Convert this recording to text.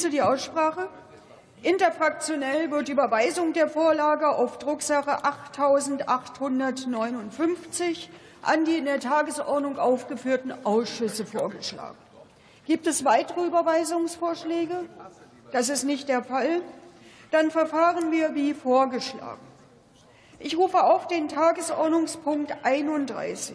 schließe die Aussprache. Interfraktionell wird Überweisung der Vorlage auf Drucksache 8859 an die in der Tagesordnung aufgeführten Ausschüsse vorgeschlagen. Gibt es weitere Überweisungsvorschläge? Das ist nicht der Fall. Dann verfahren wir wie vorgeschlagen. Ich rufe auf den Tagesordnungspunkt 31,